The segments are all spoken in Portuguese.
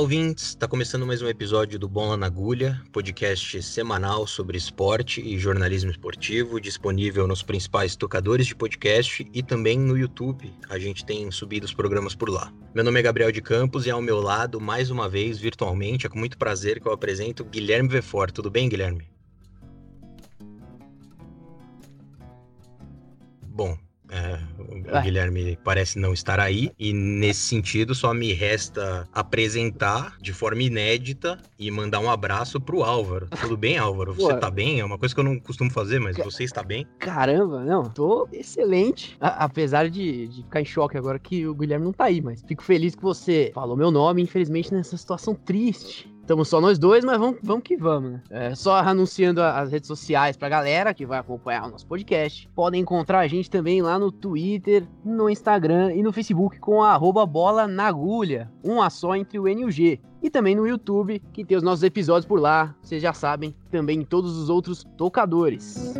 Ouvintes! Está começando mais um episódio do Bola na Agulha, podcast semanal sobre esporte e jornalismo esportivo, disponível nos principais tocadores de podcast e também no YouTube. A gente tem subido os programas por lá. Meu nome é Gabriel de Campos e ao meu lado, mais uma vez, virtualmente, é com muito prazer que eu apresento Guilherme Vefort. Tudo bem, Guilherme? Bom, é, o Guilherme parece não estar aí, e nesse sentido só me resta apresentar de forma inédita e mandar um abraço pro Álvaro. Tudo bem, Álvaro? Você Pô, tá bem? É uma coisa que eu não costumo fazer, mas você está bem? Caramba, não, tô excelente. A apesar de, de ficar em choque agora que o Guilherme não tá aí, mas fico feliz que você falou meu nome, infelizmente nessa situação triste Estamos só nós dois, mas vamos, vamos que vamos, né? É, só anunciando as redes sociais pra galera que vai acompanhar o nosso podcast. Podem encontrar a gente também lá no Twitter, no Instagram e no Facebook com a arroba bola na agulha. Um a só entre o N e o G. E também no YouTube, que tem os nossos episódios por lá. Vocês já sabem, também em todos os outros tocadores.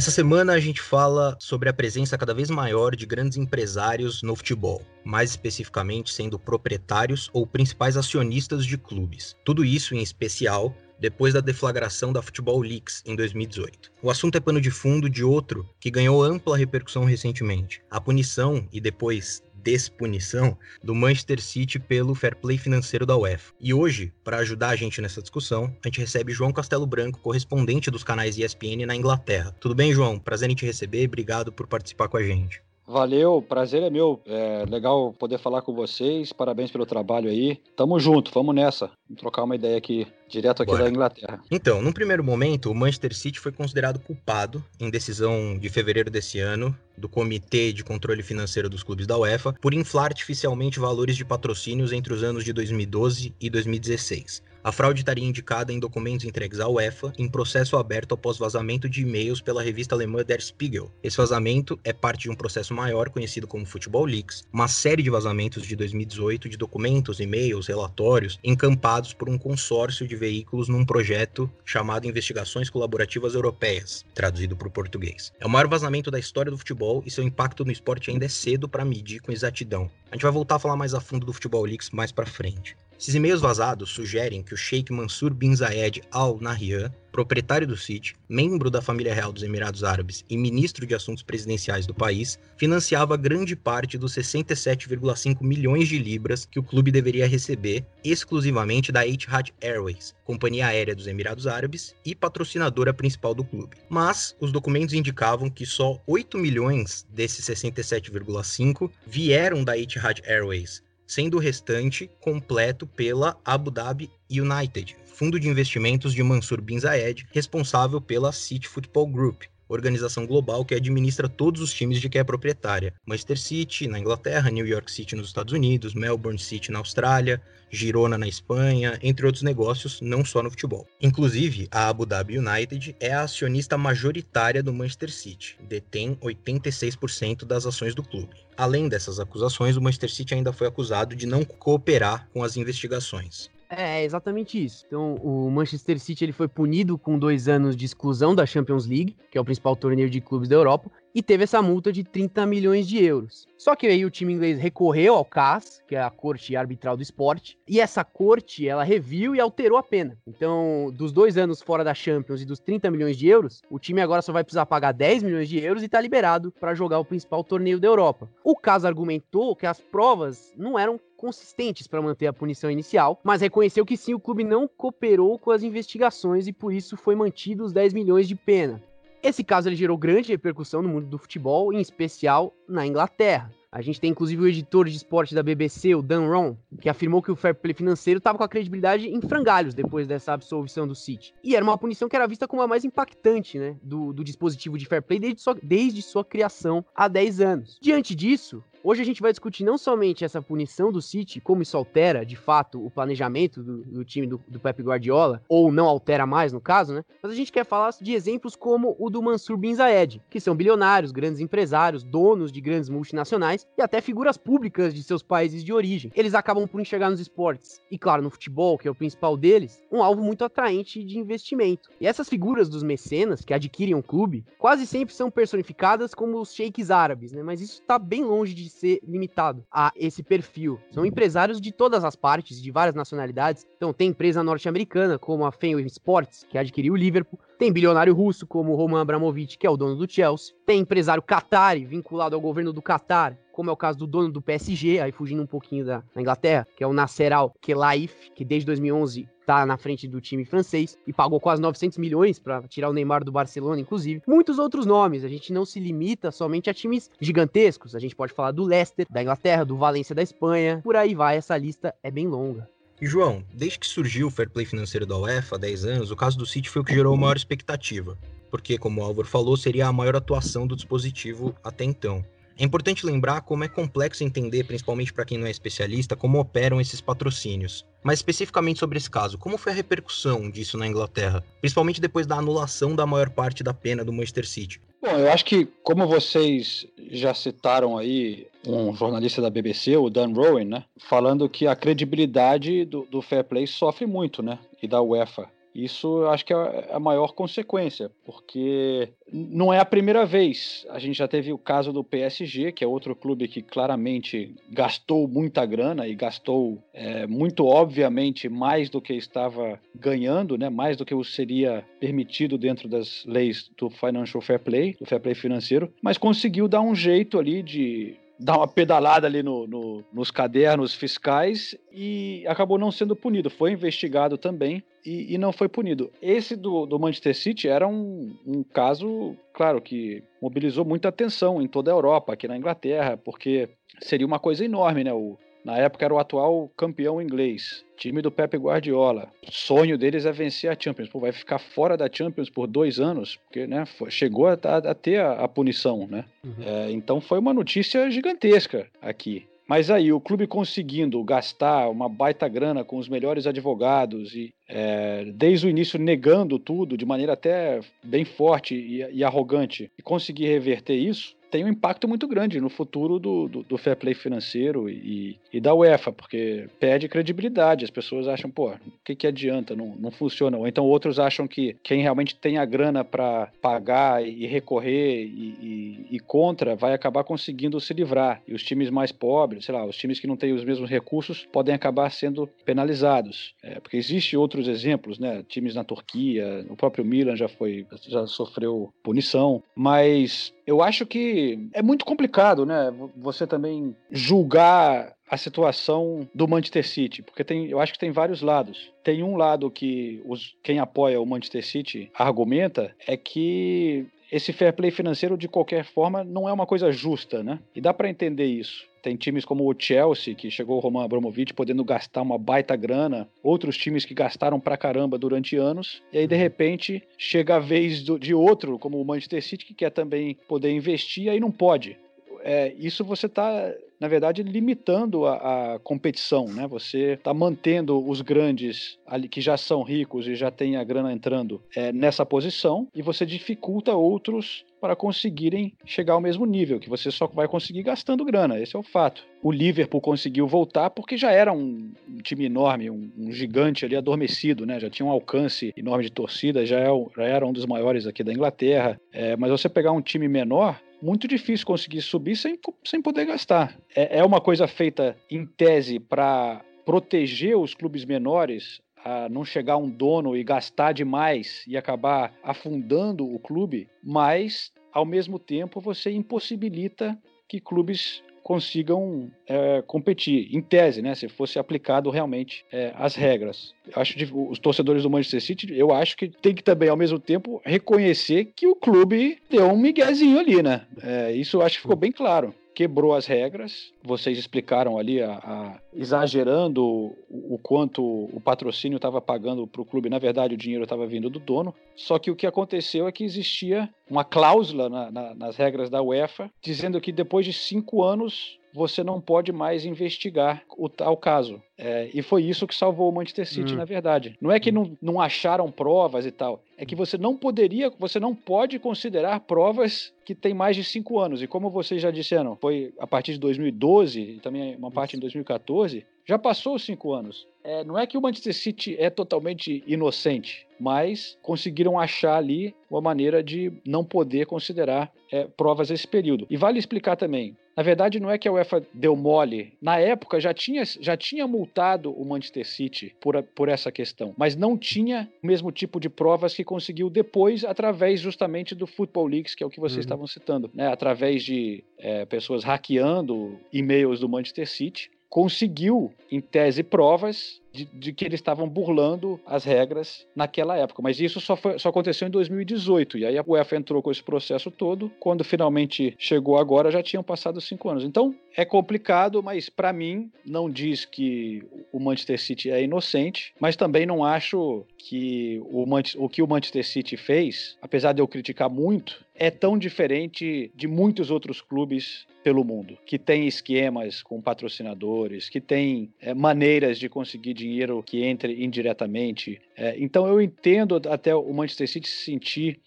Essa semana a gente fala sobre a presença cada vez maior de grandes empresários no futebol, mais especificamente sendo proprietários ou principais acionistas de clubes. Tudo isso em especial depois da deflagração da Futebol Leaks em 2018. O assunto é pano de fundo de outro que ganhou ampla repercussão recentemente: a punição e depois despunição do Manchester City pelo fair play financeiro da UEFA. E hoje, para ajudar a gente nessa discussão, a gente recebe João Castelo Branco, correspondente dos canais ESPN na Inglaterra. Tudo bem, João? Prazer em te receber, obrigado por participar com a gente. Valeu, prazer é meu. É legal poder falar com vocês. Parabéns pelo trabalho aí. Tamo junto, vamos nessa. Vamos trocar uma ideia aqui, direto aqui Bora. da Inglaterra. Então, num primeiro momento, o Manchester City foi considerado culpado em decisão de fevereiro desse ano do Comitê de Controle Financeiro dos Clubes da UEFA por inflar artificialmente valores de patrocínios entre os anos de 2012 e 2016. A fraude estaria indicada em documentos entregues à UEFA em processo aberto após vazamento de e-mails pela revista alemã Der Spiegel. Esse vazamento é parte de um processo maior conhecido como Football Leaks, uma série de vazamentos de 2018 de documentos, e-mails, relatórios encampados por um consórcio de veículos num projeto chamado Investigações Colaborativas Europeias, traduzido para o português. É o maior vazamento da história do futebol e seu impacto no esporte ainda é cedo para medir com exatidão. A gente vai voltar a falar mais a fundo do Futebol Leaks mais para frente. Esses e-mails vazados sugerem que o Sheikh Mansur bin Zayed Al Nahyan, proprietário do City, membro da família real dos Emirados Árabes e ministro de Assuntos Presidenciais do país, financiava grande parte dos 67,5 milhões de libras que o clube deveria receber exclusivamente da Etihad Airways, companhia aérea dos Emirados Árabes e patrocinadora principal do clube. Mas os documentos indicavam que só 8 milhões desses 67,5 vieram da Etihad Airways, sendo o restante completo pela Abu Dhabi United, fundo de investimentos de Mansur Bin Zayed, responsável pela City Football Group, organização global que administra todos os times de que é proprietária. Manchester City na Inglaterra, New York City nos Estados Unidos, Melbourne City na Austrália, Girona na Espanha, entre outros negócios, não só no futebol. Inclusive, a Abu Dhabi United é a acionista majoritária do Manchester City, detém 86% das ações do clube. Além dessas acusações, o Manchester City ainda foi acusado de não cooperar com as investigações. É, exatamente isso. Então, o Manchester City ele foi punido com dois anos de exclusão da Champions League, que é o principal torneio de clubes da Europa, e teve essa multa de 30 milhões de euros. Só que aí o time inglês recorreu ao CAS, que é a Corte Arbitral do Esporte, e essa corte ela reviu e alterou a pena. Então, dos dois anos fora da Champions e dos 30 milhões de euros, o time agora só vai precisar pagar 10 milhões de euros e tá liberado para jogar o principal torneio da Europa. O CAS argumentou que as provas não eram consistentes para manter a punição inicial, mas reconheceu que sim, o clube não cooperou com as investigações e por isso foi mantido os 10 milhões de pena. Esse caso ele gerou grande repercussão no mundo do futebol, em especial na Inglaterra. A gente tem inclusive o editor de esporte da BBC, o Dan Ron, que afirmou que o fair play financeiro estava com a credibilidade em frangalhos depois dessa absolvição do City. E era uma punição que era vista como a mais impactante né, do, do dispositivo de fair play desde sua, desde sua criação há 10 anos. Diante disso, Hoje a gente vai discutir não somente essa punição do City, como isso altera, de fato, o planejamento do, do time do, do Pep Guardiola, ou não altera mais no caso, né? Mas a gente quer falar de exemplos como o do Mansur Bin Zayed, que são bilionários, grandes empresários, donos de grandes multinacionais e até figuras públicas de seus países de origem. Eles acabam por enxergar nos esportes, e claro, no futebol, que é o principal deles, um alvo muito atraente de investimento. E essas figuras dos mecenas que adquirem um clube quase sempre são personificadas como os sheiks árabes, né? Mas isso está bem longe de ser limitado a esse perfil. São empresários de todas as partes, de várias nacionalidades. Então, tem empresa norte-americana, como a Fenway Sports, que adquiriu o Liverpool. Tem bilionário russo, como o Roman Abramovich, que é o dono do Chelsea. Tem empresário qatari, vinculado ao governo do Qatar, como é o caso do dono do PSG, aí fugindo um pouquinho da, da Inglaterra, que é o Nasser Al-Khelaifi, que desde 2011 tá na frente do time francês e pagou quase 900 milhões para tirar o Neymar do Barcelona, inclusive. Muitos outros nomes. A gente não se limita somente a times gigantescos. A gente pode falar do Leicester, da Inglaterra, do Valência da Espanha. Por aí vai, essa lista é bem longa. João, desde que surgiu o fair play financeiro da UEFA há 10 anos, o caso do City foi o que gerou a maior expectativa, porque, como o Álvaro falou, seria a maior atuação do dispositivo até então. É importante lembrar como é complexo entender, principalmente para quem não é especialista, como operam esses patrocínios. Mas especificamente sobre esse caso, como foi a repercussão disso na Inglaterra, principalmente depois da anulação da maior parte da pena do Manchester City? Bom, eu acho que, como vocês já citaram aí, um jornalista da BBC, o Dan Rowan, né, falando que a credibilidade do, do fair play sofre muito, né, e da UEFA. Isso acho que é a maior consequência, porque não é a primeira vez. A gente já teve o caso do PSG, que é outro clube que claramente gastou muita grana e gastou é, muito obviamente mais do que estava ganhando, né? mais do que o seria permitido dentro das leis do Financial Fair Play, do Fair Play financeiro, mas conseguiu dar um jeito ali de dar uma pedalada ali no, no, nos cadernos fiscais e acabou não sendo punido. Foi investigado também e, e não foi punido. Esse do, do Manchester City era um, um caso, claro, que mobilizou muita atenção em toda a Europa, aqui na Inglaterra, porque seria uma coisa enorme, né? O, na época era o atual campeão inglês, time do Pep Guardiola. O sonho deles é vencer a Champions. Pô, vai ficar fora da Champions por dois anos, porque né, chegou a, a, ter a, a punição, né? Uhum. É, então foi uma notícia gigantesca aqui. Mas aí, o clube conseguindo gastar uma baita grana com os melhores advogados e é, desde o início negando tudo de maneira até bem forte e, e arrogante e conseguir reverter isso, tem um impacto muito grande no futuro do, do, do fair play financeiro e, e, da UEFA, porque perde credibilidade. As pessoas acham, pô, o que, que adianta? Não, não funciona. Ou então outros acham que quem realmente tem a grana para pagar e recorrer e, e, e, contra vai acabar conseguindo se livrar. E os times mais pobres, sei lá, os times que não têm os mesmos recursos podem acabar sendo penalizados. É, porque existe outros exemplos, né? Times na Turquia, o próprio Milan já foi, já sofreu punição, mas eu acho que é muito complicado, né? Você também julgar a situação do Manchester City, porque tem, eu acho que tem vários lados. Tem um lado que os, quem apoia o Manchester City argumenta é que esse fair play financeiro de qualquer forma não é uma coisa justa, né? E dá para entender isso. Tem times como o Chelsea, que chegou o Roman Abramovich podendo gastar uma baita grana, outros times que gastaram pra caramba durante anos, e aí de repente chega a vez do, de outro, como o Manchester City, que quer também poder investir, aí não pode. É, isso você está na verdade, limitando a, a competição, né? Você está mantendo os grandes ali que já são ricos e já têm a grana entrando é, nessa posição e você dificulta outros para conseguirem chegar ao mesmo nível, que você só vai conseguir gastando grana, esse é o fato. O Liverpool conseguiu voltar porque já era um, time enorme, um, um, gigante ali adormecido, né? Já tinha um alcance enorme de torcida, já, é, já era um dos maiores aqui da Inglaterra. É, mas você pegar um time menor, muito difícil conseguir subir sem, sem poder gastar. É, é uma coisa feita em tese para proteger os clubes menores a não chegar um dono e gastar demais e acabar afundando o clube, mas ao mesmo tempo você impossibilita que clubes consigam é, competir, em tese, né, se fosse aplicado realmente é, as regras. Acho que os torcedores do Manchester City, eu acho que tem que também, ao mesmo tempo, reconhecer que o clube deu um miguezinho ali, né? É, isso eu acho que ficou bem claro. quebrou as regras. Vocês explicaram ali, a, a exagerando o, o, quanto o patrocínio estava pagando para o clube. Na verdade, o dinheiro estava vindo do dono. Só que o que aconteceu é que existia uma cláusula na, na, nas regras da UEFA dizendo que depois de cinco anos você não pode mais investigar o tal caso. É, e foi isso que salvou o Manchester City, hum. na verdade. Não é que não, não acharam provas e tal, é que você não poderia, você não pode considerar provas que têm mais de cinco anos. E como vocês já disseram, foi a partir de 2012 e também uma parte em 2014, já passou os cinco anos. É, não é que o Manchester City é totalmente inocente, mas conseguiram achar ali uma maneira de não poder considerar é, provas desse período. E vale explicar também, na verdade, não é que a UEFA deu mole. Na época já tinha, já tinha multado o Manchester City por, por essa questão, mas não tinha o mesmo tipo de provas que conseguiu depois, através justamente do Football Leaks, que é o que vocês uhum. estavam citando, né? através de é, pessoas hackeando e-mails do Manchester City conseguiu, em tese, provas de, de, que eles estavam burlando as regras naquela época. Mas isso só, foi, só aconteceu em 2018. E aí a UEFA entrou com esse processo todo. Quando finalmente chegou agora, já tinham passado cinco anos. Então é complicado, mas para mim não diz que o Manchester City é inocente, mas também não acho que o, o que o Manchester City fez, apesar de eu criticar muito, é tão diferente de muitos outros clubes pelo mundo, que tem esquemas com patrocinadores, que tem é, maneiras de conseguir dinheiro que entre indiretamente. É, então eu entendo até o Manchester City se sentir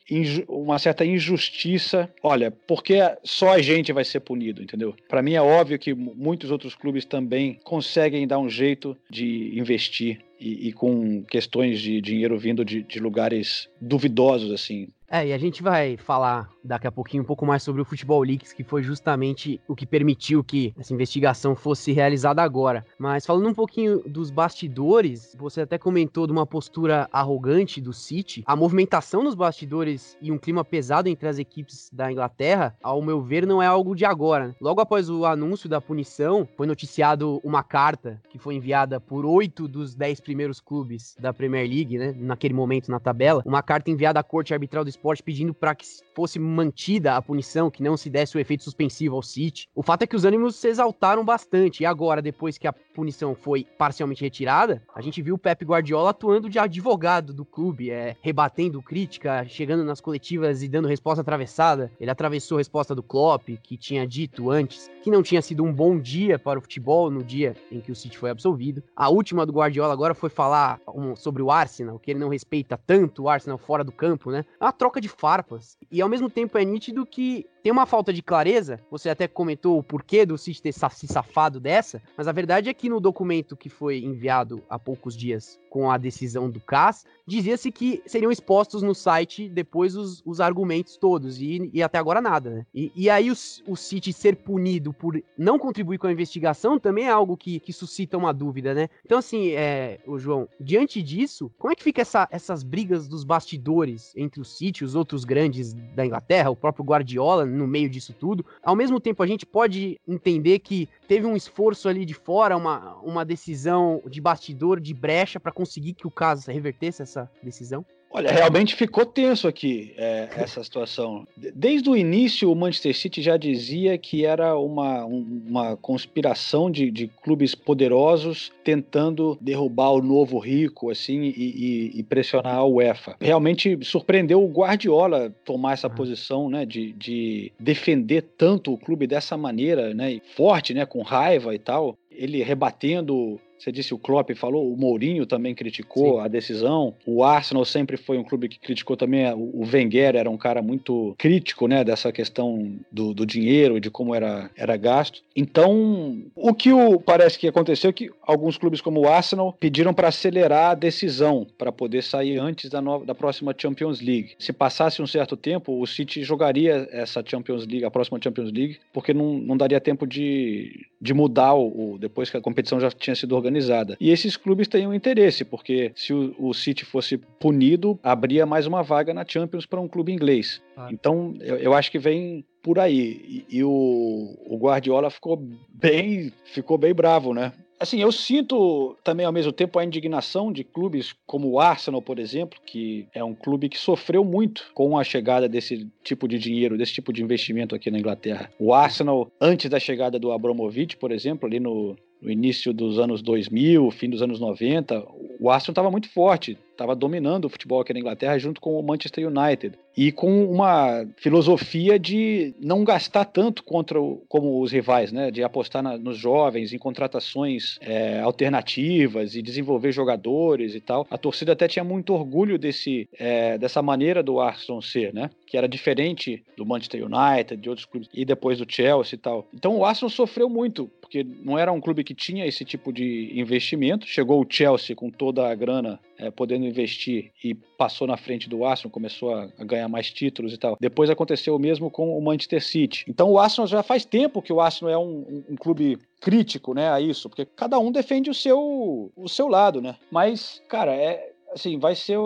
uma certa injustiça. Olha, porque só a gente vai ser punido, entendeu? Para mim é óbvio que muitos outros clubes também conseguem dar um jeito de investir e, e com questões de dinheiro vindo de, de lugares duvidosos assim. É, e a gente vai falar daqui a pouquinho um pouco mais sobre o Futebol Leaks, que foi justamente o que permitiu que essa investigação fosse realizada agora. Mas falando um pouquinho dos bastidores, você até comentou de uma postura arrogante do City. A movimentação nos bastidores e um clima pesado entre as equipes da Inglaterra, ao meu ver, não é algo de agora. Logo após o anúncio da punição, foi noticiado uma carta que foi enviada por oito dos dez primeiros clubes da Premier League, né, naquele momento na tabela, uma carta enviada à Corte Arbitral do Esporte pedindo para que fosse mantida a punição, que não se desse o efeito suspensivo ao City. O fato é que os ânimos se exaltaram bastante. E agora, depois que a punição foi parcialmente retirada, a gente viu o Pep Guardiola atuando de advogado do clube, é, rebatendo crítica, chegando nas coletivas e dando resposta atravessada. Ele atravessou a resposta do Klopp, que tinha dito antes que não tinha sido um bom dia para o futebol no dia em que o City foi absolvido. A última do Guardiola agora foi falar um, sobre o Arsenal, que ele não respeita tanto o Arsenal fora do campo, né? Uma troca de farpas. E ao mesmo tempo é nítido que tem uma falta de clareza, você até comentou o porquê do City ter se safado dessa, mas a verdade é que no documento que foi enviado há poucos dias com a decisão do CAS, dizia-se que seriam expostos no site depois os, os argumentos todos, e, e, até agora nada, né? E, e aí o, o City ser punido por não contribuir com a investigação também é algo que, que suscita uma dúvida, né? Então, assim, é, o João, diante disso, como é que fica essa, essas brigas dos bastidores entre o City e os outros grandes da Inglaterra, o próprio Guardiola, no meio disso tudo. Ao mesmo tempo, a gente pode entender que teve um esforço ali de fora, uma, uma decisão de bastidor, de brecha, para conseguir que o caso revertesse essa decisão? Olha, realmente ficou tenso aqui é, essa situação. Desde o início, o Manchester City já dizia que era uma, uma conspiração de, de clubes poderosos tentando derrubar o novo rico, assim, e, e, e, pressionar a UEFA. Realmente surpreendeu o Guardiola tomar essa posição, né, de, de defender tanto o clube dessa maneira, né, forte, né, com raiva e tal. Ele rebatendo você disse o Klopp falou, o Mourinho também criticou Sim. a decisão. O Arsenal sempre foi um clube que criticou também. O Wenger era um cara muito crítico, né, dessa questão do, do dinheiro e de como era, era gasto. Então, o que o, parece que aconteceu é que alguns clubes como o Arsenal pediram para acelerar a decisão para poder sair antes da, nova, da próxima Champions League. Se passasse um certo tempo, o City jogaria essa Champions League, a próxima Champions League, porque não, não daria tempo de, de mudar o, o depois que a competição já tinha sido organizada organizada. E esses clubes têm um interesse, porque se o, o City fosse punido, abria mais uma vaga na Champions para um clube inglês. Ah. Então, eu, eu acho que vem por aí. E, e o, o, Guardiola ficou bem, ficou bem bravo, né? assim, eu sinto também ao mesmo tempo a indignação de clubes como o Arsenal, por exemplo, que é um clube que sofreu muito com a chegada desse tipo de dinheiro, desse tipo de investimento aqui na Inglaterra. O Arsenal, antes da chegada do Abramovich, por exemplo, ali no, no início dos anos 2000, fim dos anos 90, o Arsenal estava muito forte, estava dominando o futebol aqui na Inglaterra junto com o Manchester United e com uma filosofia de não gastar tanto contra o, como os rivais, né? De apostar na, nos jovens, em contratações é, alternativas e desenvolver jogadores e tal. A torcida até tinha muito orgulho desse, é, dessa maneira do Arsenal ser, né? Que era diferente do Manchester United, de outros clubes e depois do Chelsea e tal. Então o Arsenal sofreu muito porque não era um clube que tinha esse tipo de investimento. Chegou o Chelsea com toda a grana é, podendo investir e passou na frente do Arsenal, começou a, a, ganhar mais títulos e tal. Depois aconteceu o mesmo com o Manchester City. Então o Arsenal já faz tempo que o Arsenal é um, um, um clube crítico, né, a isso, porque cada um defende o seu o seu lado, né? Mas, cara, é assim, vai ser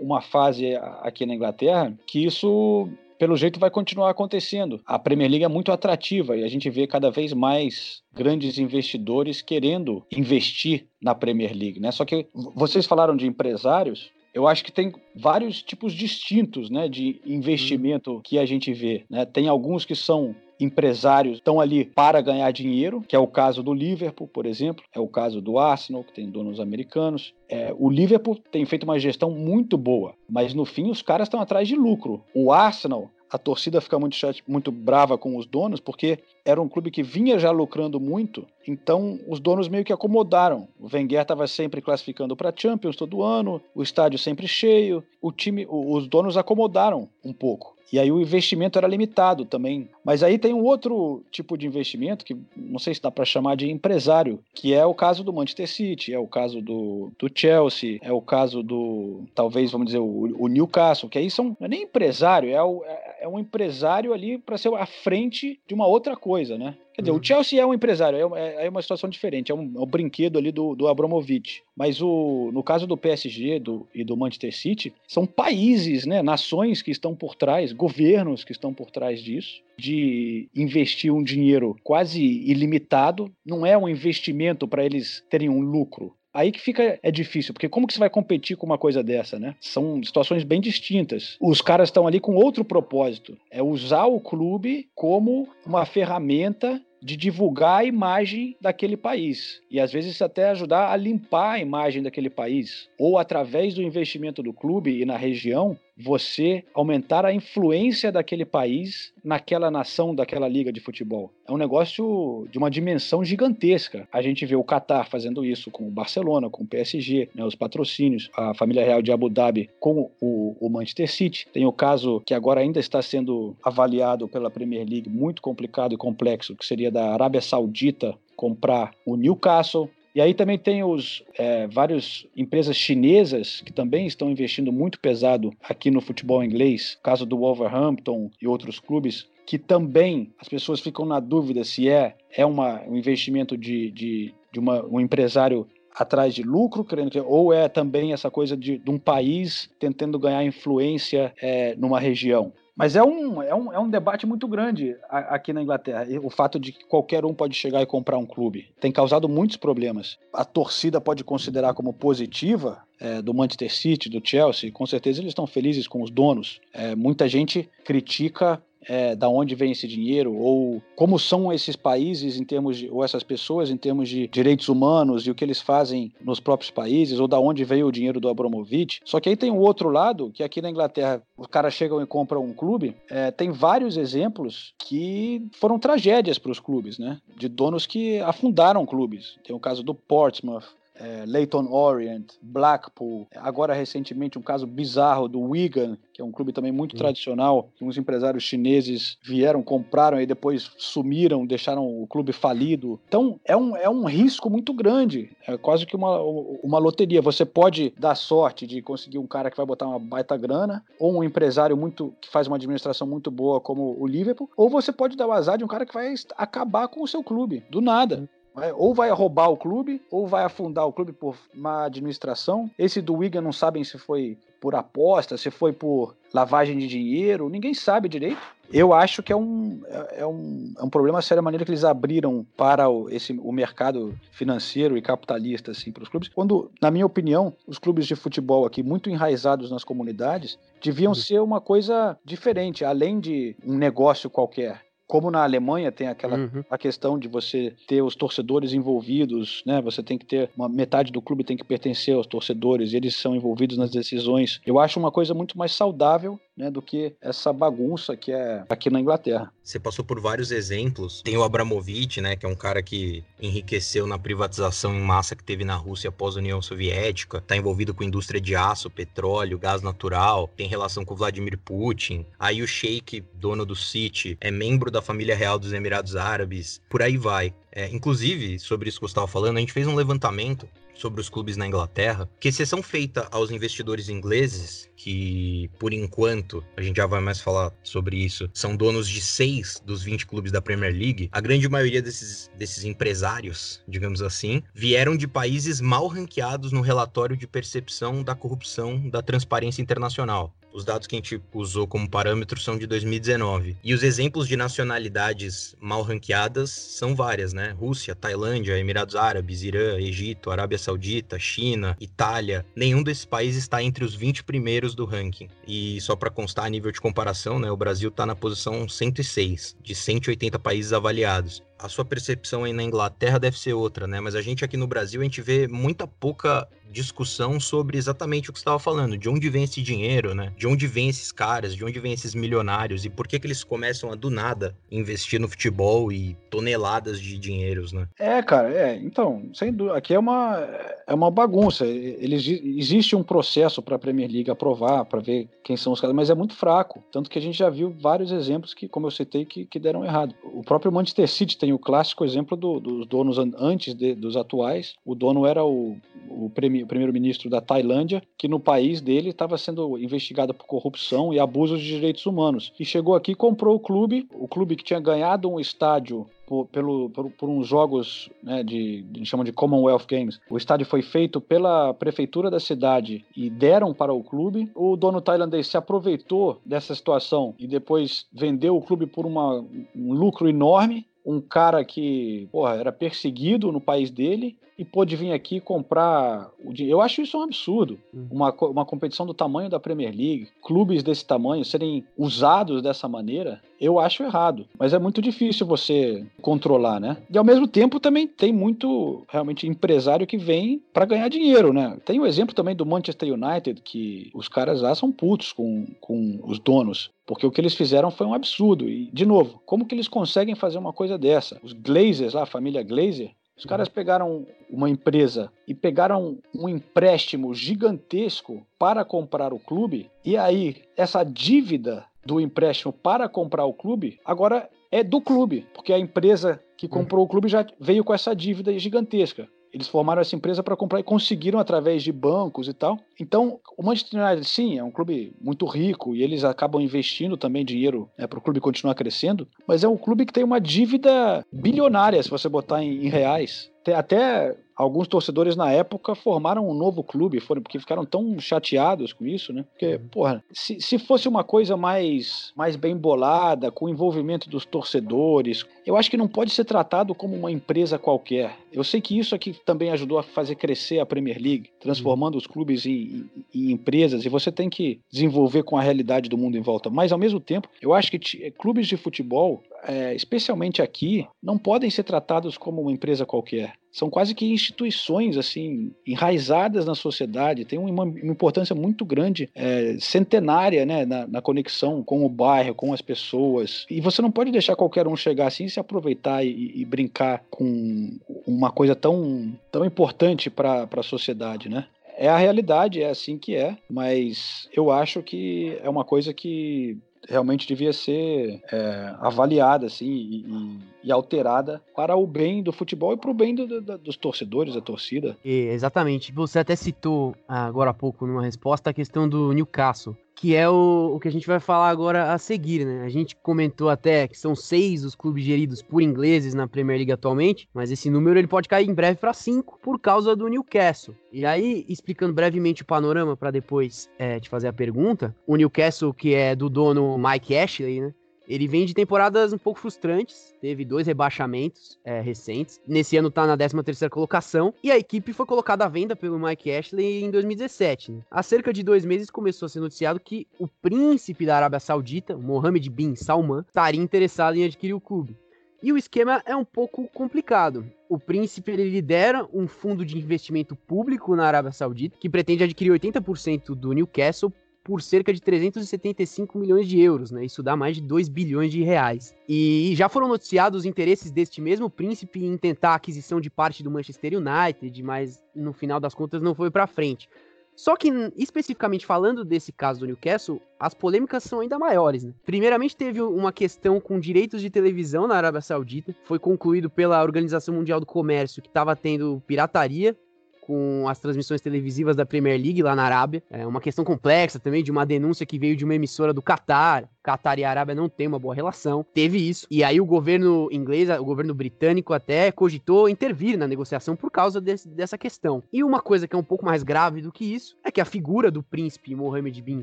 uma fase aqui na Inglaterra que isso pelo jeito vai continuar acontecendo. A Premier League é muito atrativa e a gente vê cada vez mais grandes investidores querendo investir na Premier League, né? Só que vocês falaram de empresários, eu acho que tem vários tipos distintos né, de investimento que a gente vê. Né? Tem alguns que são empresários estão ali para ganhar dinheiro, que é o caso do Liverpool, por exemplo, é o caso do Arsenal, que tem donos americanos. É, o Liverpool tem feito uma gestão muito boa, mas no fim os caras estão atrás de lucro. O Arsenal a torcida fica muito, muito brava com os donos, porque era um clube que vinha já lucrando muito, então os donos meio que acomodaram. O Wenger estava sempre classificando para Champions todo ano, o estádio sempre cheio, o time, os donos acomodaram um pouco. E aí o investimento era limitado também. Mas aí tem um outro tipo de investimento que não sei se dá para chamar de empresário, que é o caso do Manchester City, é o caso do, do Chelsea, é o caso do, talvez, vamos dizer, o, o Newcastle, que aí são, não é nem empresário, é, o, é, é um empresário ali para ser à frente de uma outra coisa, né? Quer dizer, uhum. o Chelsea é um empresário, é, é, uma situação diferente, é um, é um brinquedo ali do, do Abramovich. Mas o, no caso do PSG do, e do Manchester City, são países, né, nações que estão por trás, governos que estão por trás disso, de investir um dinheiro quase ilimitado. Não é um investimento para eles terem um lucro, Aí que fica é difícil, porque como que você vai competir com uma coisa dessa, né? São situações bem distintas. Os caras estão ali com outro propósito, é usar o clube como uma ferramenta de divulgar a imagem daquele país e às vezes até ajudar a limpar a imagem daquele país ou através do investimento do clube e na região você aumentar a influência daquele país naquela nação, daquela liga de futebol. É um negócio de uma dimensão gigantesca. A gente vê o Qatar fazendo isso com o Barcelona, com o PSG, né, os patrocínios, a família real de Abu Dhabi com o, o Manchester City. Tem o caso que agora ainda está sendo avaliado pela Premier League, muito complicado e complexo, que seria da Arábia Saudita comprar o Newcastle, e aí também tem os é, várias empresas chinesas que também estão investindo muito pesado aqui no futebol inglês, caso do Wolverhampton e outros clubes, que também as pessoas ficam na dúvida se é, é uma, um investimento de, de, de uma, um empresário atrás de lucro, ou é também essa coisa de, de um país tentando ganhar influência é, numa região. Mas é um, é um, é um debate muito grande aqui na Inglaterra. O fato de que qualquer um pode chegar e comprar um clube tem causado muitos problemas. A torcida pode considerar como positiva é, do Manchester City, do Chelsea, com certeza eles estão felizes com os donos. É, muita gente critica é, da onde vem esse dinheiro ou como são esses países em termos de, ou essas pessoas em termos de direitos humanos e o que eles fazem nos próprios países ou da onde veio o dinheiro do Abramovich. Só que aí tem o outro lado que aqui na Inglaterra os caras chegam e compram um clube. É, tem vários exemplos que foram tragédias para os clubes, né? De donos que afundaram clubes. Tem o caso do Portsmouth, é, Leyton Orient, Blackpool, agora recentemente um caso bizarro do Wigan, que é um clube também muito tradicional, que uns empresários chineses vieram, compraram e depois sumiram, deixaram o clube falido. Então é um, é um risco muito grande, é quase que uma, uma loteria. Você pode dar sorte de conseguir um cara que vai botar uma baita grana, ou um empresário muito que faz uma administração muito boa como o Liverpool, ou você pode dar o azar de um cara que vai acabar com o seu clube, do nada. Ou vai roubar o clube, ou vai afundar o clube por má administração. Esse do Wigan não sabem se foi por aposta, se foi por lavagem de dinheiro, ninguém sabe direito. Eu acho que é um, é, é um, é um problema sério a maneira que eles abriram para o, esse, o mercado financeiro e capitalista assim, para os clubes. Quando, na minha opinião, os clubes de futebol aqui, muito enraizados nas comunidades, deviam uhum. ser uma coisa diferente, além de um negócio qualquer como na Alemanha tem aquela uhum. a questão de você ter os torcedores envolvidos, né? Você tem que ter uma metade do clube tem que pertencer aos torcedores, e eles são envolvidos nas decisões. Eu acho uma coisa muito mais saudável né, do que essa bagunça que é aqui na Inglaterra. Você passou por vários exemplos. Tem o Abramovich, né, que é um cara que enriqueceu na privatização em massa que teve na Rússia após a União Soviética, está envolvido com indústria de aço, petróleo, gás natural, tem relação com Vladimir Putin. Aí o Sheikh, dono do City, é membro da família real dos Emirados Árabes. Por aí vai. É, inclusive, sobre isso que você estava falando, a gente fez um levantamento sobre os clubes na Inglaterra, que exceção feita aos investidores ingleses, que por enquanto, a gente já vai mais falar sobre isso, são donos de seis dos 20 clubes da Premier League, a grande maioria desses, desses empresários, digamos assim, vieram de países mal ranqueados no relatório de percepção da corrupção da Transparência Internacional. Os dados que a gente usou como parâmetro são de 2019. E os exemplos de nacionalidades mal ranqueadas são várias, né? Rússia, Tailândia, Emirados Árabes, Irã, Egito, Arábia Saudita, China, Itália. Nenhum desses países está entre os 20 primeiros do ranking. E só para constar a nível de comparação, né, o Brasil está na posição 106 de 180 países avaliados a sua percepção aí na Inglaterra deve ser outra, né? Mas a gente aqui no Brasil, a gente vê muita pouca discussão sobre exatamente o que você estava falando, de onde vem esse dinheiro, né? De onde vem esses caras, de onde vem esses milionários e por que que eles começam a do nada investir no futebol e toneladas de dinheiros, né? É, cara, é. Então, sem dúvida, aqui é uma é uma bagunça. Ele, existe um processo para a Premier League aprovar, para ver quem são os caras, mas é muito fraco. Tanto que a gente já viu vários exemplos que, como eu citei, que, que deram errado. O próprio Manchester City tem o clássico exemplo do, dos donos antes de, dos atuais. O dono era o, o, primeiro-ministro da Tailândia, que no país dele estava sendo investigado por corrupção e abusos de direitos humanos. E chegou aqui e comprou o clube, o clube que tinha ganhado um estádio por, pelo, por, por uns jogos né, de, chama de Commonwealth Games. O estádio foi feito pela prefeitura da cidade e deram para o clube. O dono tailandês se aproveitou dessa situação e depois vendeu o clube por uma, um lucro enorme um cara que porra, era perseguido no país dele e pôde vir aqui comprar o dinheiro. Eu acho isso um absurdo. Uhum. Uma, uma competição do tamanho da Premier League, clubes desse tamanho serem usados dessa maneira, eu acho errado. Mas é muito difícil você controlar, né? E ao mesmo tempo também tem muito realmente empresário que vem para ganhar dinheiro, né? Tem o exemplo também do Manchester United, que os caras lá são putos com, com os donos. Porque o que eles fizeram foi um absurdo. E, de novo, como que eles conseguem fazer uma coisa dessa? Os Glazers, lá, a família Glazer, os caras pegaram uma empresa e pegaram um empréstimo gigantesco para comprar o clube, e aí essa dívida do empréstimo para comprar o clube agora é do clube, porque a empresa que comprou o clube já veio com essa dívida gigantesca. Eles formaram essa empresa para comprar e conseguiram através de bancos e tal. Então, o Manchester United, sim, é um clube muito rico e eles acabam investindo também dinheiro né, para o clube continuar crescendo, mas é um clube que tem uma dívida bilionária, se você botar em, em reais. Até alguns torcedores na época formaram um novo clube, foram porque ficaram tão chateados com isso, né? Porque, uhum. porra, se, se fosse uma coisa mais, mais bem bolada, com o envolvimento dos torcedores, eu acho que não pode ser tratado como uma empresa qualquer. Eu sei que isso aqui também ajudou a fazer crescer a Premier League, transformando os clubes em, em, em empresas, e você tem que desenvolver com a realidade do mundo em volta. Mas, ao mesmo tempo, eu acho que clubes de futebol, é, especialmente aqui, não podem ser tratados como uma empresa qualquer são quase que instituições assim enraizadas na sociedade, tem uma, uma importância muito grande, é, centenária, né, na, na, conexão com o bairro, com as pessoas. E você não pode deixar qualquer um chegar assim se aproveitar e, e brincar com uma coisa tão, tão importante para a sociedade, né? É a realidade, é assim que é, mas eu acho que é uma coisa que realmente devia ser é, avaliada assim e, e, alterada para o bem do futebol e para o bem do, do, dos torcedores, da torcida. exatamente. Você até citou agora há pouco numa resposta a questão do Newcastle que é o, o que a gente vai falar agora a seguir, né? A gente comentou até que são seis os clubes geridos por ingleses na Premier League atualmente, mas esse número ele pode cair em breve para cinco por causa do Newcastle. E aí, explicando brevemente o panorama para depois é, te fazer a pergunta, o Newcastle, que é do dono Mike Ashley, né? Ele vem de temporadas um pouco frustrantes, teve dois rebaixamentos é, recentes. Nesse ano tá na 13ª colocação e a equipe foi colocada à venda pelo Mike Ashley em 2017. Né? Há cerca de dois meses começou a ser noticiado que o príncipe da Arábia Saudita, Mohammed bin Salman, estaria interessado em adquirir o clube. E o esquema é um pouco complicado. O príncipe lidera um fundo de investimento público na Arábia Saudita que pretende adquirir 80% do Newcastle por cerca de 375 milhões de euros, né? Isso dá mais de 2 bilhões de reais. E já foram noticiados os interesses deste mesmo príncipe em tentar a aquisição de parte do Manchester United, mas no final das contas não foi para frente. Só que, especificamente falando desse caso do Newcastle, as polêmicas são ainda maiores. Né? Primeiramente, teve uma questão com direitos de televisão na Arábia Saudita. Foi concluído pela Organização Mundial do Comércio que estava tendo pirataria com as transmissões televisivas da Premier League lá na Arábia. É uma questão complexa também de uma denúncia que veio de uma emissora do Catar. Catar e Arábia não tem uma boa relação. Teve isso. E aí o governo inglês, o governo britânico até cogitou intervir na negociação por causa desse, dessa questão. E uma coisa que é um pouco mais grave do que isso é que a figura do príncipe Mohammed bin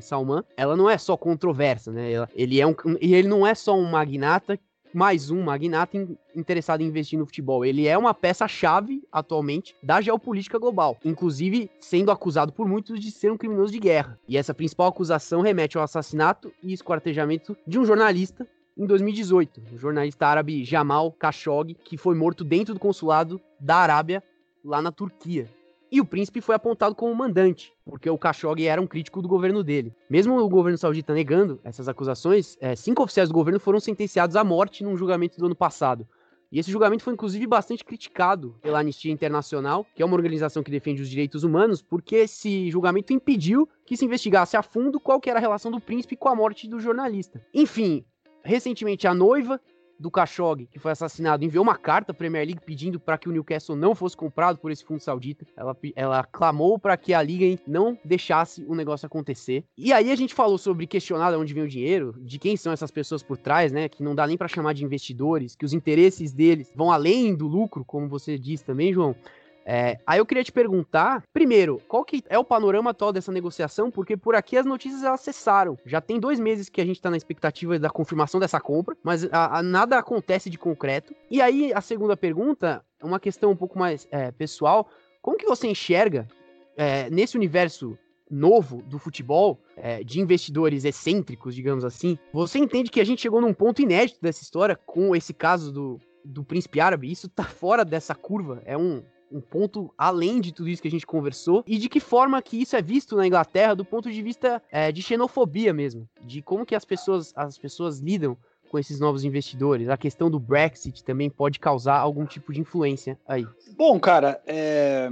Salman, ela não é só controversa, né? Ele é um e ele não é só um magnata mais um magnata in, interessado em investir no futebol. Ele é uma peça-chave atualmente da geopolítica global, inclusive sendo acusado por muitos de ser um criminoso de guerra. E essa principal acusação remete ao assassinato e esquartejamento de um jornalista em 2018, o jornalista árabe Jamal Khashoggi, que foi morto dentro do consulado da Arábia lá na Turquia. E o príncipe foi apontado como mandante, porque o Khashoggi era um crítico do governo dele. Mesmo o governo saudita negando essas acusações, é, cinco oficiais do governo foram sentenciados à morte num julgamento do ano passado. E esse julgamento foi inclusive bastante criticado pela Anistia Internacional, que é uma organização que defende os direitos humanos, porque esse julgamento impediu que se investigasse a fundo qual era a relação do príncipe com a morte do jornalista. Enfim, recentemente a noiva do Khashoggi, que foi assassinado, enviou uma carta à Premier League pedindo para que o Newcastle não fosse comprado por esse fundo saudita. Ela, ela clamou para que a liga não deixasse o negócio acontecer. E aí a gente falou sobre questionar de onde vem o dinheiro, de quem são essas pessoas por trás, né? Que não dá nem para chamar de investidores, que os interesses deles vão além do lucro, como você disse também, João. É, aí eu queria te perguntar, primeiro, qual que é o panorama atual dessa negociação? Porque por aqui as notícias elas cessaram. Já tem dois meses que a gente está na expectativa da confirmação dessa compra, mas a, a, nada acontece de concreto. E aí a segunda pergunta, uma questão um pouco mais é, pessoal, como que você enxerga é, nesse universo novo do futebol, é, de investidores excêntricos, digamos assim, você entende que a gente chegou num ponto inédito dessa história com esse caso do, do príncipe árabe? Isso tá fora dessa curva? É um, um ponto além de tudo isso que a gente conversou e de que forma que isso é visto na Inglaterra do ponto de vista é, de xenofobia mesmo, de como que as pessoas as pessoas lidam com esses novos investidores. A questão do Brexit também pode causar algum tipo de influência aí. Bom, cara, é...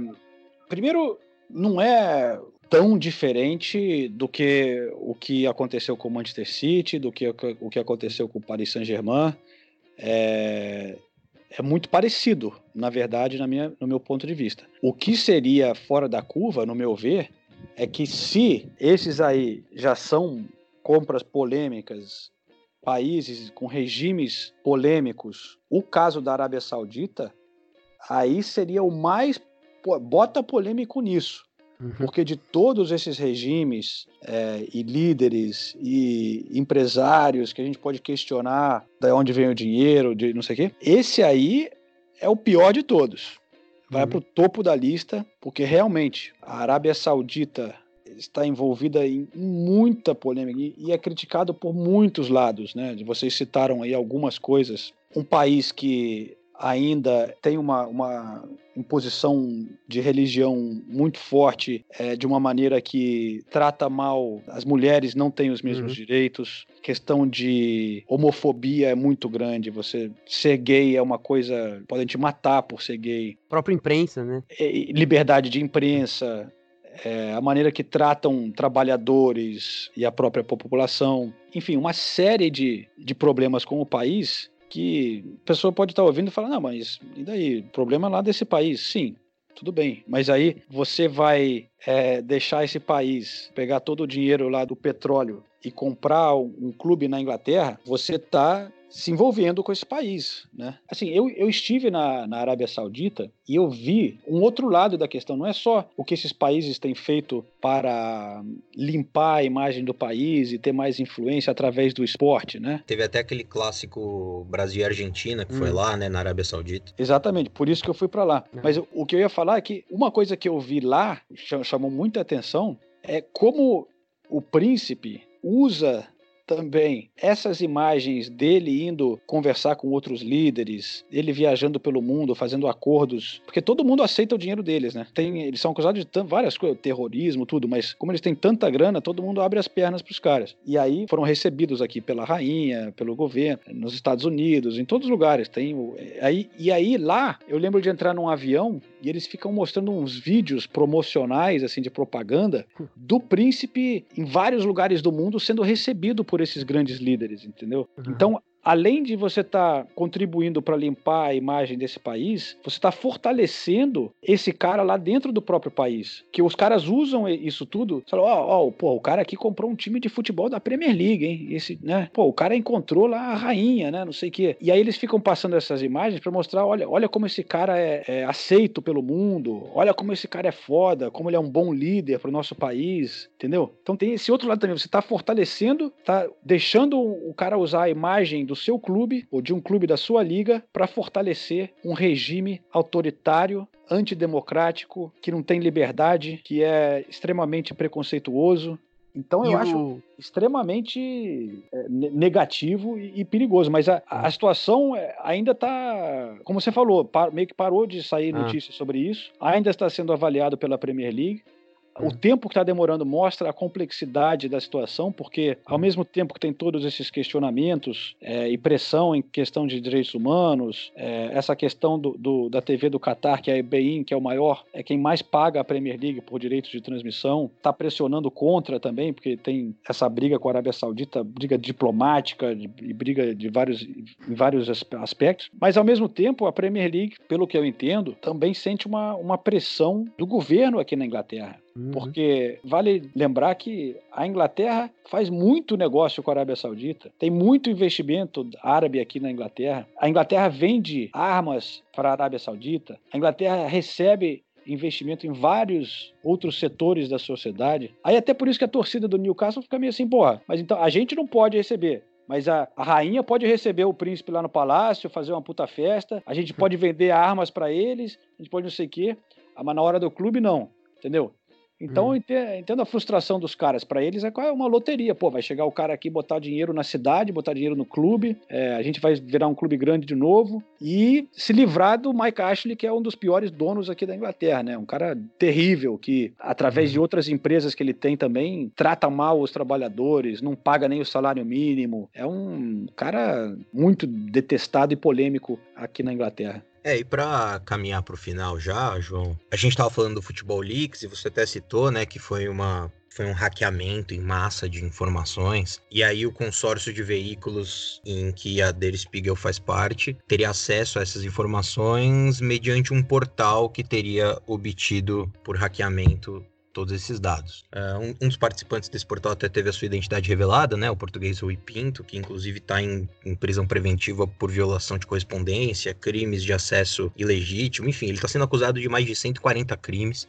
primeiro não é tão diferente do que o que aconteceu com o Manchester City, do que o que aconteceu com o Paris Saint-Germain. É, é muito parecido, na verdade, na minha, no meu ponto de vista. O que seria fora da curva, no meu ver, é que se esses aí já são compras polêmicas, países com regimes polêmicos, o caso da Arábia Saudita, aí seria o mais bota polêmico nisso. Uhum. Porque de todos esses regimes é, e líderes e empresários que a gente pode questionar de onde vem o dinheiro, de não sei o quê, esse aí é o pior de todos. Vai uhum. para o topo da lista, porque realmente a Arábia Saudita está envolvida em muita polêmica e é criticado por muitos lados, né? Vocês citaram aí algumas coisas. Um país que ainda tem uma, uma imposição de religião muito forte, é, de uma maneira que trata mal as mulheres, não têm os mesmos uhum. direitos. Questão de homofobia é muito grande. Você ser gay é uma coisa. podem te matar por ser gay. A própria imprensa, né? É, liberdade de imprensa. É, a maneira que tratam trabalhadores e a própria população, enfim, uma série de, de problemas com o país que a pessoa pode estar ouvindo e falar, não, mas e daí? Problema lá desse país. Sim, tudo bem. Mas aí você vai é, deixar esse país pegar todo o dinheiro lá do petróleo e comprar um clube na Inglaterra, você está se envolvendo com esse país, né? Assim, eu, eu estive na, na Arábia Saudita e eu vi um outro lado da questão. Não é só o que esses países têm feito para limpar a imagem do país e ter mais influência através do esporte, né? Teve até aquele clássico Brasil e Argentina que hum. foi lá, né, na Arábia Saudita. Exatamente, por isso que eu fui para lá. Hum. Mas o que eu ia falar é que uma coisa que eu vi lá chamou muita atenção é como o príncipe usa também essas imagens dele indo conversar com outros líderes, ele viajando pelo mundo, fazendo acordos, porque todo mundo aceita o dinheiro deles, né? Tem, eles são acusados de várias coisas, terrorismo, tudo, mas como eles têm tanta grana, todo mundo abre as pernas para os caras. E aí foram recebidos aqui pela rainha, pelo governo, nos Estados Unidos, em todos os lugares. Tem aí e aí lá eu lembro de entrar num avião e eles ficam mostrando uns vídeos promocionais assim de propaganda do príncipe em vários lugares do mundo sendo recebido por esses grandes líderes, entendeu? Uhum. Então além de você estar tá contribuindo para limpar a imagem desse país, você está fortalecendo esse cara lá dentro do próprio país. Que os caras usam isso tudo. Falam, ó, oh, oh, o cara aqui comprou um time de futebol da Premier League, hein? Esse, né? Pô, o cara encontrou lá a rainha, né? Não sei o quê. E aí eles ficam passando essas imagens para mostrar, olha, olha como esse cara é, é, aceito pelo mundo, olha como esse cara é foda, como ele é um bom líder para o nosso país, entendeu? Então tem esse outro lado também. Você está fortalecendo, está deixando o cara usar a imagem do seu clube ou de um clube da sua liga para fortalecer um regime autoritário, antidemocrático, que não tem liberdade, que é extremamente preconceituoso, então eu e acho o... extremamente é, negativo e, perigoso. Mas a, a situação é, ainda está, como você falou, meio que parou de sair ah. notícias sobre isso. Ainda está sendo avaliado pela Premier League. O tempo que está demorando mostra a complexidade da situação, porque ao mesmo tempo que tem todos esses questionamentos é, e pressão em questão de direitos humanos, é, essa questão do, do, da TV do Qatar, que é a EBIN, que é o maior, é quem mais paga a Premier League por direitos de transmissão, está pressionando contra também, porque tem essa briga com a Arábia Saudita, briga diplomática e briga de vários, em vários aspectos. Mas ao mesmo tempo, a Premier League, pelo que eu entendo, também sente uma, uma pressão do governo aqui na Inglaterra. Uhum. Porque vale lembrar que a Inglaterra faz muito negócio com a Arábia Saudita, tem muito investimento árabe aqui na Inglaterra. A Inglaterra vende armas para a Arábia Saudita, a Inglaterra recebe investimento em vários outros setores da sociedade. Aí até por isso que a torcida do Newcastle fica meio assim, porra, mas então a gente não pode receber. Mas a, a, rainha pode receber o príncipe lá no palácio, fazer uma puta festa. A gente pode vender armas para eles, a gente pode não sei o quê. Mas na hora do clube, não. Entendeu? Então, hum. entendo a frustração dos caras. Para eles é, é uma loteria. Pô, vai chegar o cara aqui botar dinheiro na cidade, botar dinheiro no clube. É, a gente vai virar um clube grande de novo e se livrar do Mike Ashley, que é um dos piores donos aqui da Inglaterra, né? Um cara terrível que, através de uhum. outras empresas que ele tem também, trata mal os trabalhadores, não paga nem o salário mínimo. É um cara muito detestado e polêmico aqui na Inglaterra. É, e para caminhar para o final já, João, a gente estava falando do Futebol Leaks e você até citou, né, que foi uma foi um hackeamento em massa de informações. E aí o consórcio de veículos em que a Der Spiegel faz parte teria acesso a essas informações mediante um portal que teria obtido por hackeamento todos esses dados. Uh, um, um, dos participantes desse portal até teve a sua identidade revelada, né? O português Rui Pinto, que inclusive está em, em, prisão preventiva por violação de correspondência, crimes de acesso ilegítimo, enfim, ele está sendo acusado de mais de 140 crimes.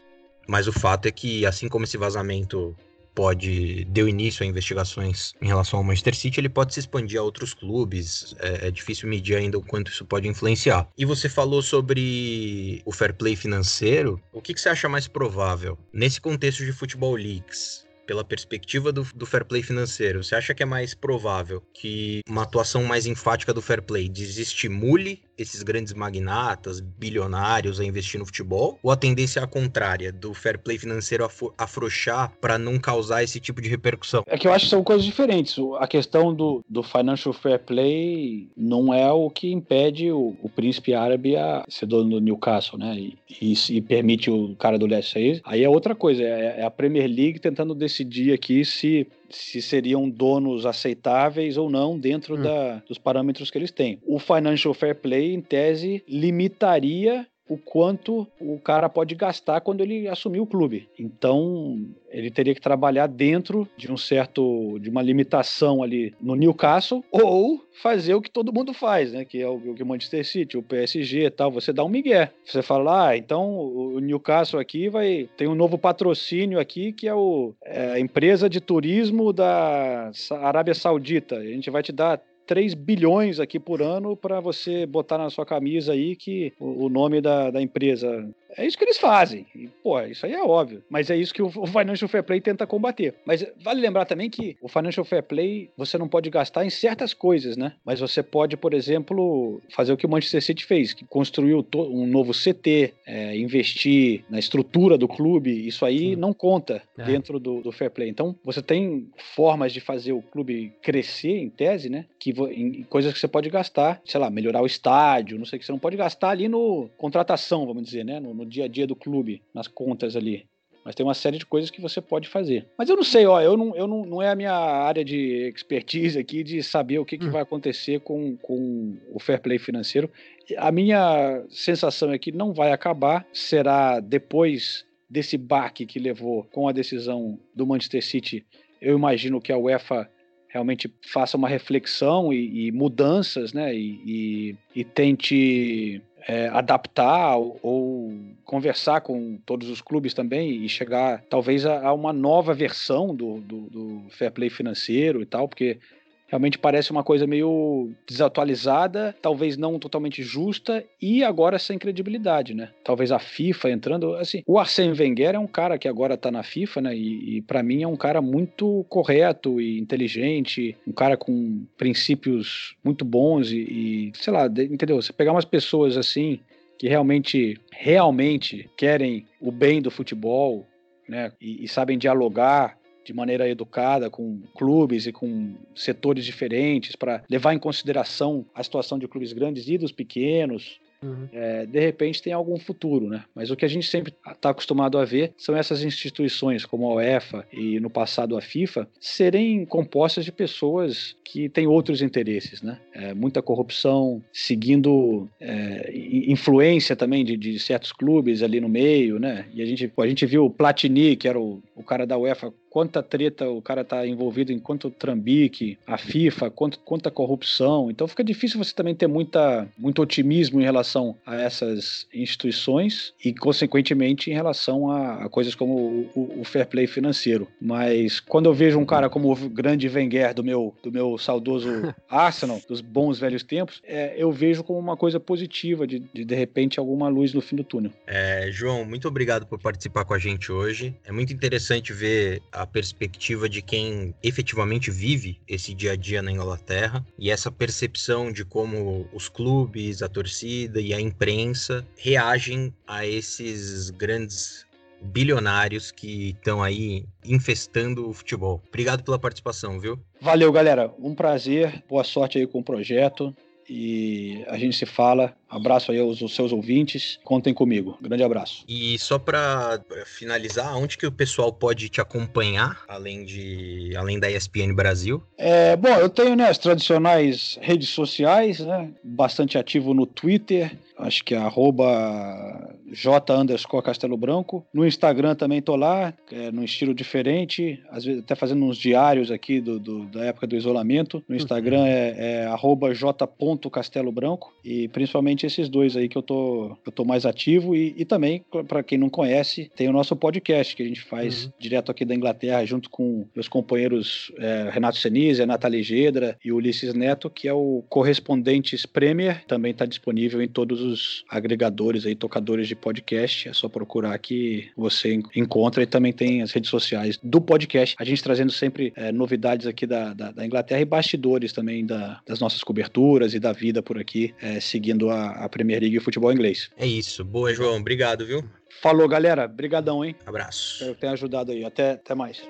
Mas o fato é que, assim como esse vazamento pode deu início a investigações em relação ao Manchester City, ele pode se expandir a outros clubes. É, é, difícil medir ainda o quanto isso pode influenciar. E você falou sobre o fair play financeiro. O que, que você acha mais provável nesse contexto de futebol leaks? pela perspectiva do, do, fair play financeiro, você acha que é mais provável que uma atuação mais enfática do fair play desestimule esses grandes magnatas, bilionários a investir no futebol? Ou a tendência é a contrária, do fair play financeiro afrouxar para não causar esse tipo de repercussão? É que eu acho que são coisas diferentes. A questão do, do financial fair play não é o que impede o, o príncipe árabe a ser dono do Newcastle, né? E, e, e permite o cara do Leicester. Aí é outra coisa, é, é a Premier League tentando decidir aqui se se seriam donos aceitáveis ou não dentro hum. da, dos parâmetros que eles têm. O Financial Fair Play, em tese, limitaria o quanto o cara pode gastar quando ele assumir o clube. Então, ele teria que trabalhar dentro de um certo de uma limitação ali no Newcastle ou fazer o que todo mundo faz, né, que é o que o Manchester City, o PSG e tal, você dá um migué. Você fala: "Ah, então o Newcastle aqui vai tem um novo patrocínio aqui que é o é, a empresa de turismo da Arábia Saudita. A gente vai te dar 3 bilhões aqui por ano para você botar na sua camisa aí que o, o nome da, da, empresa. É isso que eles fazem. E, pô, isso aí é óbvio. Mas é isso que o, Financial Fair Play tenta combater. Mas vale lembrar também que o Financial Fair Play você não pode gastar em certas coisas, né? Mas você pode, por exemplo, fazer o que o Manchester City fez, que construiu um novo CT, é, investir na estrutura do clube. Isso aí Sim. não conta é. dentro do, do Fair Play. Então, você tem formas de fazer o clube crescer, em tese, né? Que em coisas que você pode gastar, sei lá, melhorar o estádio, não sei o que você não pode gastar ali no contratação, vamos dizer, né, no, no dia a dia do clube, nas contas ali. Mas tem uma série de coisas que você pode fazer. Mas eu não sei, ó, eu não, eu não, não é a minha área de expertise aqui de saber o que, que hum. vai acontecer com, com o fair play financeiro. A minha sensação é que não vai acabar, será depois desse baque que levou com a decisão do Manchester City. Eu imagino que a UEFA realmente faça uma reflexão e, e mudanças, né? E, e, e tente é, adaptar ou, ou, conversar com todos os clubes também e chegar talvez a, a uma nova versão do, do, do, fair play financeiro e tal, porque realmente parece uma coisa meio desatualizada, talvez não totalmente justa e agora sem credibilidade, né? Talvez a FIFA entrando, assim, o Arsène Wenger é um cara que agora tá na FIFA, né? E, e para mim é um cara muito correto e inteligente, um cara com princípios muito bons e, e sei lá, entendeu? Você pegar umas pessoas assim que realmente, realmente querem o bem do futebol, né? E, e sabem dialogar de maneira educada com clubes e com setores diferentes para levar em consideração a situação de clubes grandes e dos pequenos, Uhum. É, de repente tem algum futuro, né? Mas o que a gente sempre está acostumado a ver são essas instituições, como a UEFA e no passado a FIFA, serem compostas de pessoas que têm outros interesses, né? É, muita corrupção, seguindo é, influência também de, de, certos clubes ali no meio, né? E a gente, a gente viu o Platini, que era o, o cara da UEFA, quanta treta o cara tá envolvido em quanto trambique, a FIFA, quanto, quanta corrupção. Então fica difícil você também ter muita, muito otimismo em relação a essas instituições e, consequentemente, em relação a, a coisas como o, o, o, fair play financeiro. Mas quando eu vejo um cara como o grande Wenger do meu, do meu saudoso Arsenal, dos bons velhos tempos, é, eu vejo como uma coisa positiva de, de, de repente, alguma luz no fim do túnel. É, João, muito obrigado por participar com a gente hoje. É muito interessante ver a perspectiva de quem efetivamente vive esse dia a dia na Inglaterra e essa percepção de como os clubes, a torcida e a imprensa reagem a esses grandes bilionários que estão aí infestando o futebol. Obrigado pela participação, viu? Valeu, galera. Um prazer. Boa sorte aí com o projeto e a gente se fala. Abraço aí aos, seus ouvintes. Contem comigo. Grande abraço. E só para finalizar, onde que o pessoal pode te acompanhar, além de além da ESPN Brasil? É, bom, eu tenho né, as tradicionais redes sociais, né? Bastante ativo no Twitter, acho que é arroba J underscore Castelo Branco. No Instagram também tô lá, é, num estilo diferente, às vezes até fazendo uns diários aqui do, do da época do isolamento. No Instagram uhum. é, é arroba J Castelo Branco e principalmente esses dois aí que eu tô, eu tô mais ativo e, e também, para quem não conhece, tem o nosso podcast que a gente faz uhum. direto aqui da Inglaterra junto com meus companheiros é, Renato Senise, Nathalie Gedra e Ulisses Neto, que é o Correspondentes Premier, também está disponível em todos os agregadores aí, tocadores de podcast. É só procurar que você encontra e também tem as redes sociais do podcast. A gente trazendo sempre é, novidades aqui da, da, da, Inglaterra e bastidores também da, das nossas coberturas e da vida por aqui, é, seguindo a, a Premier League e o futebol inglês. É isso. Boa, João. Obrigado, viu? Falou, galera. Brigadão, hein? Abraço. Espero que tenha ajudado aí. Até, até mais.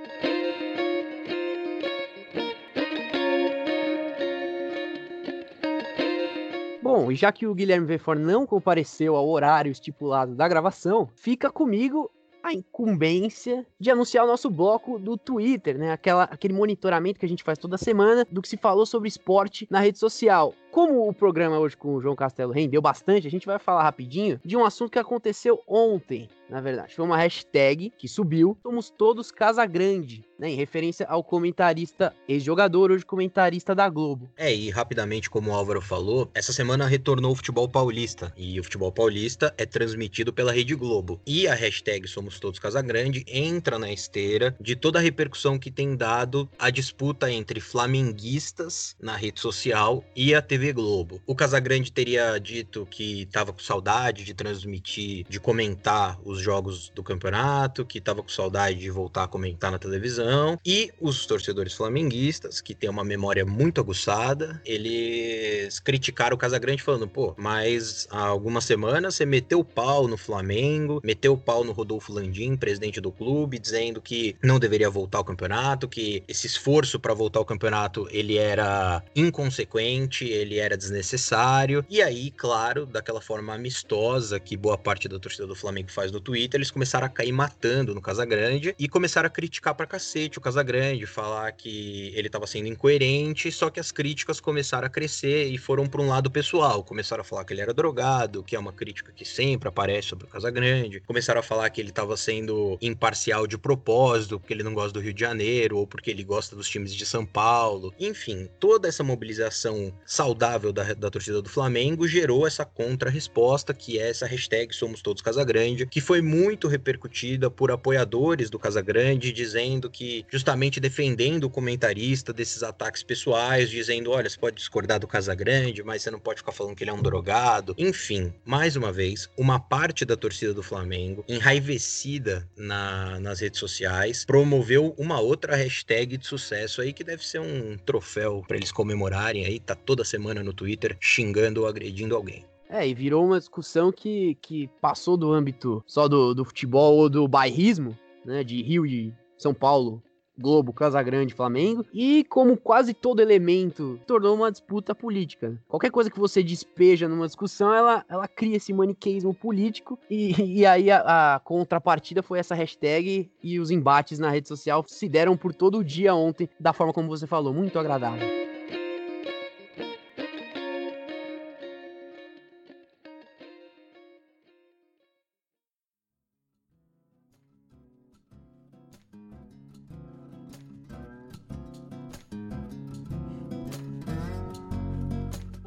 Bom, e já que o Guilherme Vefor não compareceu ao horário estipulado da gravação, fica comigo a incumbência de anunciar o nosso bloco do Twitter, né? Aquela, aquele monitoramento que a gente faz toda semana do que se falou sobre esporte na rede social. Como o programa hoje com o João Castelo rendeu bastante, a gente vai falar rapidinho de um assunto que aconteceu ontem, na verdade. Foi uma hashtag que subiu, somos todos Casa Grande, né, em referência ao comentarista, ex-jogador, hoje comentarista da Globo. É, e rapidamente, como o Álvaro falou, essa semana retornou o futebol paulista, e o futebol paulista é transmitido pela Rede Globo. E a hashtag Somos Todos Casa Grande entra na esteira de toda a repercussão que tem dado a disputa entre flamenguistas na rede social e a TV Globo. O Casagrande teria dito que estava com saudade de transmitir, de comentar os jogos do campeonato, que estava com saudade de voltar a comentar na televisão. E os torcedores flamenguistas, que têm uma memória muito aguçada, eles criticaram o Casagrande falando: pô, mas há algumas semanas você meteu o pau no Flamengo, meteu o pau no Rodolfo Landim, presidente do clube, dizendo que não deveria voltar ao campeonato, que esse esforço para voltar ao campeonato ele era inconsequente, ele era desnecessário. E aí, claro, daquela forma amistosa que boa parte da torcida do Flamengo faz no Twitter, eles começaram a cair matando no Casagrande e começaram a criticar pra cacete o Casagrande, falar que ele tava sendo incoerente, só que as críticas começaram a crescer e foram para um lado pessoal. Começaram a falar que ele era drogado, que é uma crítica que sempre aparece sobre o Casagrande. Começaram a falar que ele tava sendo imparcial de propósito, porque ele não gosta do Rio de Janeiro ou porque ele gosta dos times de São Paulo. Enfim, toda essa mobilização saudável da, da torcida do Flamengo gerou essa contra-resposta, que é essa hashtag Somos Todos Casagrande, que foi muito repercutida por apoiadores do Casagrande, dizendo que, justamente defendendo o comentarista desses ataques pessoais, dizendo: olha, você pode discordar do Casagrande, mas você não pode ficar falando que ele é um drogado. Enfim, mais uma vez, uma parte da torcida do Flamengo, enraivecida na, nas redes sociais, promoveu uma outra hashtag de sucesso aí que deve ser um troféu para eles comemorarem aí, tá toda semana no Twitter xingando ou agredindo alguém. É, e virou uma discussão que, que passou do âmbito só do, do futebol ou do bairrismo, né, de Rio e São Paulo, Globo, Casagrande, Flamengo, e como quase todo elemento, tornou uma disputa política. Qualquer coisa que você despeja numa discussão, ela, ela cria esse maniqueísmo político, e, e aí a, a contrapartida foi essa hashtag, e os embates na rede social se deram por todo o dia ontem, da forma como você falou, muito agradável.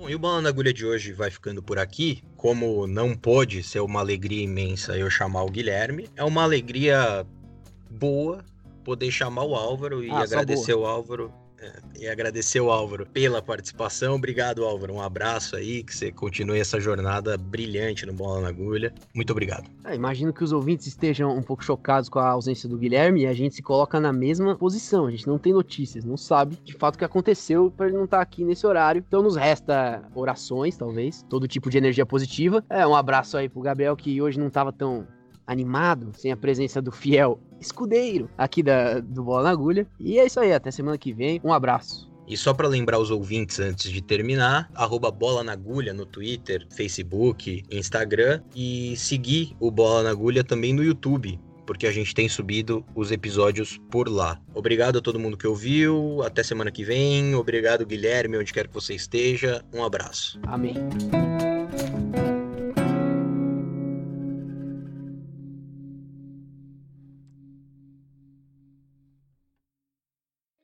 Bom, e o Bola na Agulha de hoje vai ficando por aqui. Como não pôde ser uma alegria imensa eu chamar o Guilherme, é uma alegria boa poder chamar o Álvaro e Ah, agradecer o Álvaro. e agradecer o Álvaro pela participação. Obrigado, Álvaro. Um abraço aí, que você continue essa jornada brilhante no Bola na Agulha. Muito obrigado. É, imagino que os ouvintes estejam um pouco chocados com a ausência do Guilherme e a gente se coloca na mesma posição. A gente não tem notícias, não sabe de fato o que aconteceu para ele não estar aqui nesse horário. Então nos resta orações, talvez, todo tipo de energia positiva. É, um abraço aí pro Gabriel que hoje não estava tão animado sem a presença do fiel escudeiro aqui da, do Bola na Agulha. E é isso aí, até semana que vem. Um abraço. E só para lembrar os ouvintes antes de terminar, arroba Bola na Agulha no Twitter, Facebook, Instagram e seguir o Bola na Agulha também no YouTube, porque a gente tem subido os episódios por lá. Obrigado a todo mundo que ouviu, até semana que vem. Obrigado, Guilherme, onde quer que você esteja. Um abraço. Amém.